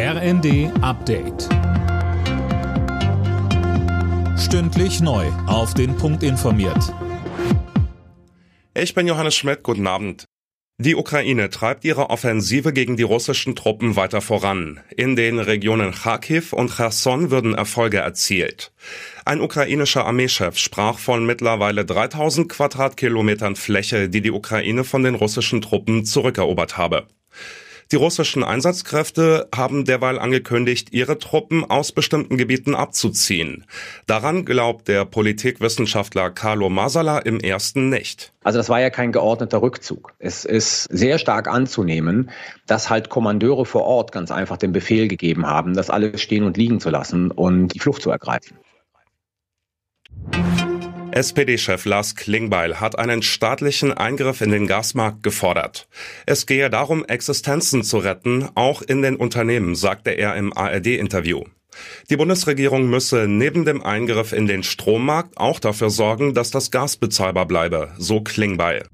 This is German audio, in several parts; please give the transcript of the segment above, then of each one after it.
RND Update. Stündlich neu. Auf den Punkt informiert. Ich bin Johannes Schmidt. Guten Abend. Die Ukraine treibt ihre Offensive gegen die russischen Truppen weiter voran. In den Regionen Kharkiv und Cherson würden Erfolge erzielt. Ein ukrainischer Armeechef sprach von mittlerweile 3000 Quadratkilometern Fläche, die die Ukraine von den russischen Truppen zurückerobert habe. Die russischen Einsatzkräfte haben derweil angekündigt, ihre Truppen aus bestimmten Gebieten abzuziehen. Daran glaubt der Politikwissenschaftler Carlo Masala im ersten nicht. Also das war ja kein geordneter Rückzug. Es ist sehr stark anzunehmen, dass halt Kommandeure vor Ort ganz einfach den Befehl gegeben haben, das alles stehen und liegen zu lassen und die Flucht zu ergreifen. SPD-Chef Lars Klingbeil hat einen staatlichen Eingriff in den Gasmarkt gefordert. Es gehe darum, Existenzen zu retten, auch in den Unternehmen, sagte er im ARD-Interview. Die Bundesregierung müsse neben dem Eingriff in den Strommarkt auch dafür sorgen, dass das Gas bezahlbar bleibe, so Klingbeil.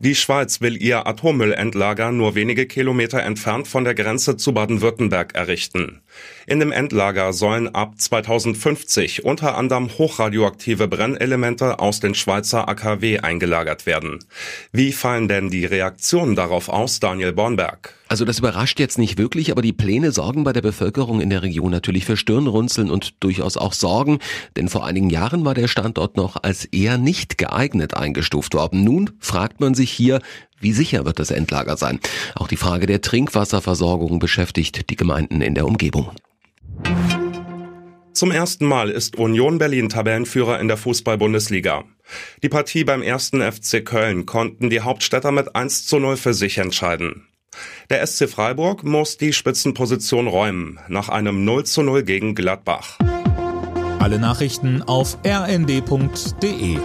Die Schweiz will ihr Atommüllendlager nur wenige Kilometer entfernt von der Grenze zu Baden-Württemberg errichten. In dem Endlager sollen ab 2050 unter anderem hochradioaktive Brennelemente aus den Schweizer AKW eingelagert werden. Wie fallen denn die Reaktionen darauf aus, Daniel Bornberg? Also das überrascht jetzt nicht wirklich, aber die Pläne sorgen bei der Bevölkerung in der Region natürlich für Stirnrunzeln und durchaus auch Sorgen, denn vor einigen Jahren war der Standort noch als eher nicht geeignet eingestuft worden. Nun fragt man sich hier, wie sicher wird das Endlager sein? Auch die Frage der Trinkwasserversorgung beschäftigt die Gemeinden in der Umgebung. Zum ersten Mal ist Union Berlin Tabellenführer in der Fußball-Bundesliga. Die Partie beim ersten FC Köln konnten die Hauptstädter mit 1 zu 0 für sich entscheiden. Der SC Freiburg muss die Spitzenposition räumen, nach einem 0 zu 0 gegen Gladbach. Alle Nachrichten auf rnd.de